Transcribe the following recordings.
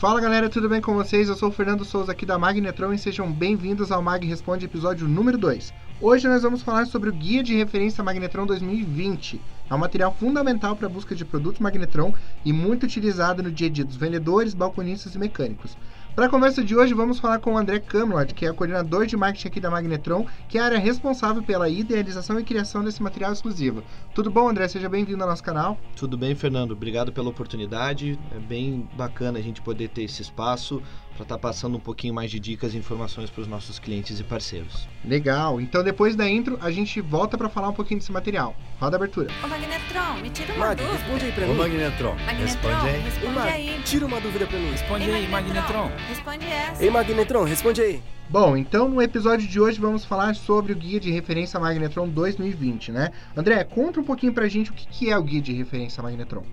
Fala galera, tudo bem com vocês? Eu sou o Fernando Souza aqui da Magnetron e sejam bem-vindos ao Mag Responde episódio número 2. Hoje nós vamos falar sobre o Guia de Referência Magnetron 2020. É um material fundamental para a busca de produtos Magnetron e muito utilizado no dia a dia dos vendedores, balconistas e mecânicos. Para a conversa de hoje, vamos falar com o André Camelot, que é coordenador de marketing aqui da Magnetron, que é a área responsável pela idealização e criação desse material exclusivo. Tudo bom, André? Seja bem-vindo ao nosso canal. Tudo bem, Fernando. Obrigado pela oportunidade. É bem bacana a gente poder ter esse espaço para estar tá passando um pouquinho mais de dicas e informações para os nossos clientes e parceiros. Legal. Então, depois da intro, a gente volta para falar um pouquinho desse material. Roda a abertura. Ô, Magnetron, me tira uma Mag, dúvida. responde aí pra mim. Ô Magnetron, Magnetron, responde aí. responde Mag, aí. tira uma dúvida pra mim. Responde Ei, aí, Magnetron. Responde essa. Ei, Magnetron, responde aí. Bom, então no episódio de hoje vamos falar sobre o Guia de Referência Magnetron 2020, né? André, conta um pouquinho pra gente o que é o Guia de Referência Magnetron.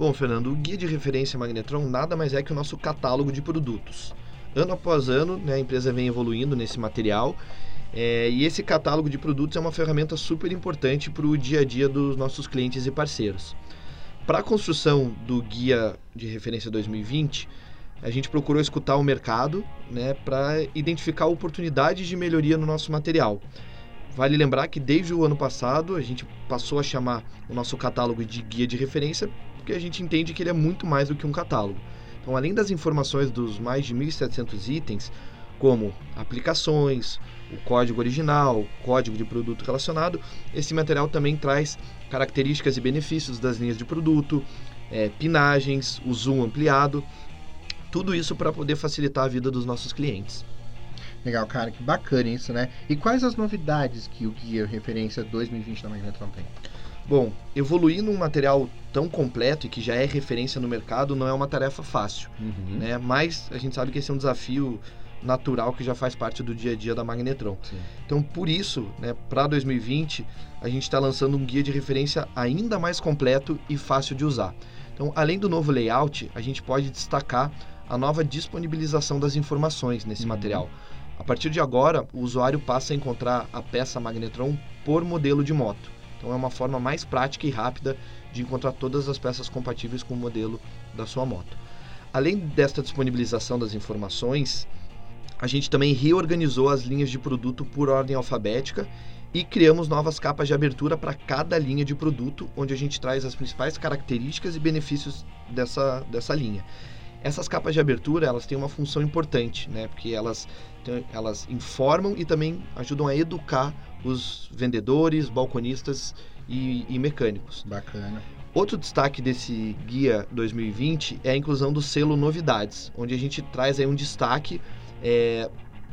Bom, Fernando, o Guia de Referência Magnetron nada mais é que o nosso catálogo de produtos. Ano após ano, né, a empresa vem evoluindo nesse material é, e esse catálogo de produtos é uma ferramenta super importante para o dia a dia dos nossos clientes e parceiros. Para a construção do Guia de Referência 2020, a gente procurou escutar o mercado né, para identificar oportunidades de melhoria no nosso material. Vale lembrar que desde o ano passado a gente passou a chamar o nosso catálogo de guia de referência porque a gente entende que ele é muito mais do que um catálogo. Então, além das informações dos mais de 1.700 itens, como aplicações, o código original, código de produto relacionado, esse material também traz características e benefícios das linhas de produto, eh, pinagens, o zoom ampliado, tudo isso para poder facilitar a vida dos nossos clientes. Legal, cara, que bacana isso, né? E quais as novidades que o Guia Referência 2020 da Magnetron tem? Bom, evoluir num material tão completo e que já é referência no mercado não é uma tarefa fácil, Uhum. né? Mas a gente sabe que esse é um desafio natural que já faz parte do dia a dia da Magnetron. Sim. Então, por isso, né, para 2020, a gente está lançando um guia de referência ainda mais completo e fácil de usar. Então, além do novo layout, a gente pode destacar a nova disponibilização das informações nesse Uhum. material. A partir de agora, o usuário passa a encontrar a peça Magnetron por modelo de moto. Então, é uma forma mais prática e rápida de encontrar todas as peças compatíveis com o modelo da sua moto. Além desta disponibilização das informações, a gente também reorganizou as linhas de produto por ordem alfabética e criamos novas capas de abertura para cada linha de produto, onde a gente traz as principais características e benefícios dessa, dessa linha. Essas capas de abertura elas têm uma função importante, né? Porque elas, elas informam e também ajudam a educar os vendedores, balconistas e, e mecânicos. Bacana. Outro destaque desse guia 2020 é a inclusão do selo Novidades, onde a gente traz aí um destaque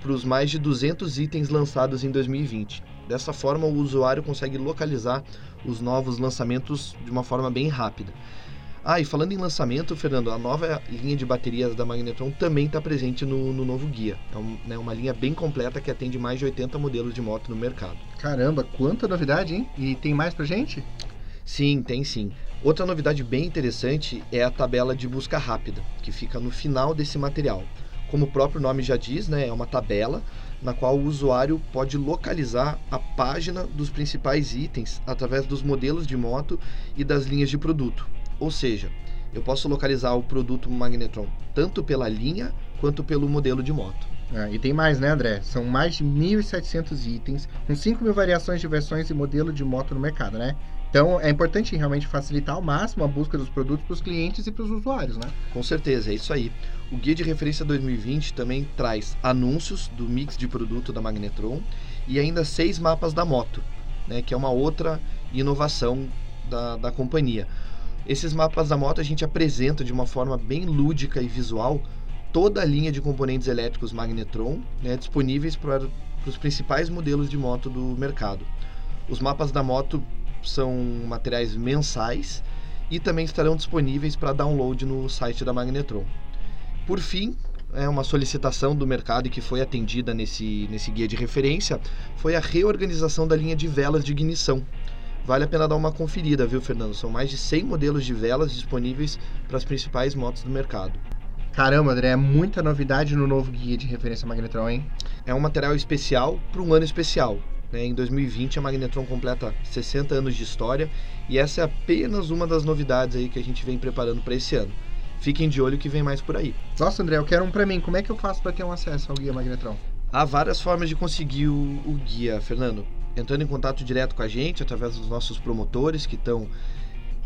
para os mais de 200 itens lançados em 2020. Dessa forma, o usuário consegue localizar os novos lançamentos de uma forma bem rápida. Ah, e falando em lançamento, Fernando, a nova linha de baterias da Magnetron também está presente no, no novo guia. É um- né, uma linha bem completa que atende mais de 80 modelos de moto no mercado. Caramba, quanta novidade, hein? E tem mais pra gente? Sim, tem sim. Outra novidade bem interessante é a tabela de busca rápida, que fica no final desse material. Como o próprio nome já diz, né, é uma tabela na qual o usuário pode localizar a página dos principais itens através dos modelos de moto e das linhas de produto. Ou seja, eu posso localizar o produto Magnetron tanto pela linha quanto pelo modelo de moto. Ah, e tem mais, né, André? São mais de 1.700 itens, com 5 mil variações de versões e modelo de moto no mercado, né? Então é importante realmente facilitar ao máximo a busca dos produtos para os clientes e para os usuários, né? Com certeza, é isso aí. O Guia de Referência 2020 também traz anúncios do mix de produto da Magnetron e ainda seis mapas da moto, né, que é uma outra inovação da, da companhia. Esses mapas da moto a gente apresenta de uma forma bem lúdica e visual toda a linha de componentes elétricos Magnetron né, disponíveis para os principais modelos de moto do mercado. Os mapas da moto são materiais mensais e também estarão disponíveis para download no site da Magnetron. Por fim, é uma solicitação do mercado e que foi atendida nesse, nesse guia de referência foi a reorganização da linha de velas de ignição. Vale a pena dar uma conferida, viu, Fernando? São mais de 100 modelos de velas disponíveis para as principais motos do mercado. Caramba, André, é muita novidade no novo guia de referência Magnetron, hein? É um material especial para um ano especial. né? Em 2020, a Magnetron completa 60 anos de história e essa é apenas uma das novidades aí que a gente vem preparando para esse ano. fiquem de olho que vem mais por aí. Nossa, André, eu quero um pra mim. Como é que eu faço pra ter um acesso ao Guia Magnetron? Há várias formas de conseguir o, o guia, Fernando. Entrando em contato direto com a gente, através dos nossos promotores que estão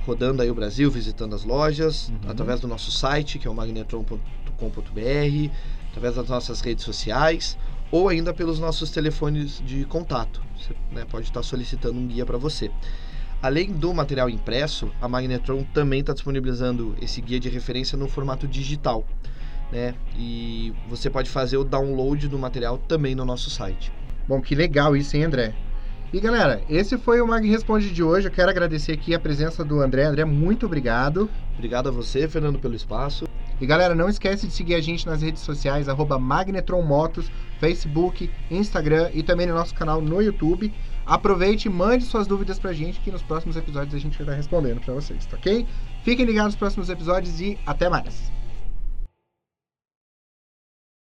rodando aí o Brasil, visitando as lojas, Uhum. através do nosso site, que é o magnetron.com.br, através das nossas redes sociais, ou ainda pelos nossos telefones de contato. Você né, pode estar solicitando um guia para você. Além do material impresso, a Magnetron também está disponibilizando esse guia de referência no formato digital. Né? E você pode fazer o download do material também no nosso site. Bom, que legal isso, hein, André? E galera, esse foi o Mag Responde de hoje. Eu quero agradecer aqui a presença do André. André, muito obrigado. Obrigado a você, Fernando, pelo espaço. E galera, não esquece de seguir a gente nas redes sociais, arroba Magnetron Motos, Facebook, Instagram e também no nosso canal no YouTube. Aproveite e mande suas dúvidas pra gente, que nos próximos episódios a gente vai estar respondendo pra vocês, tá ok? Fiquem ligados nos próximos episódios e até mais!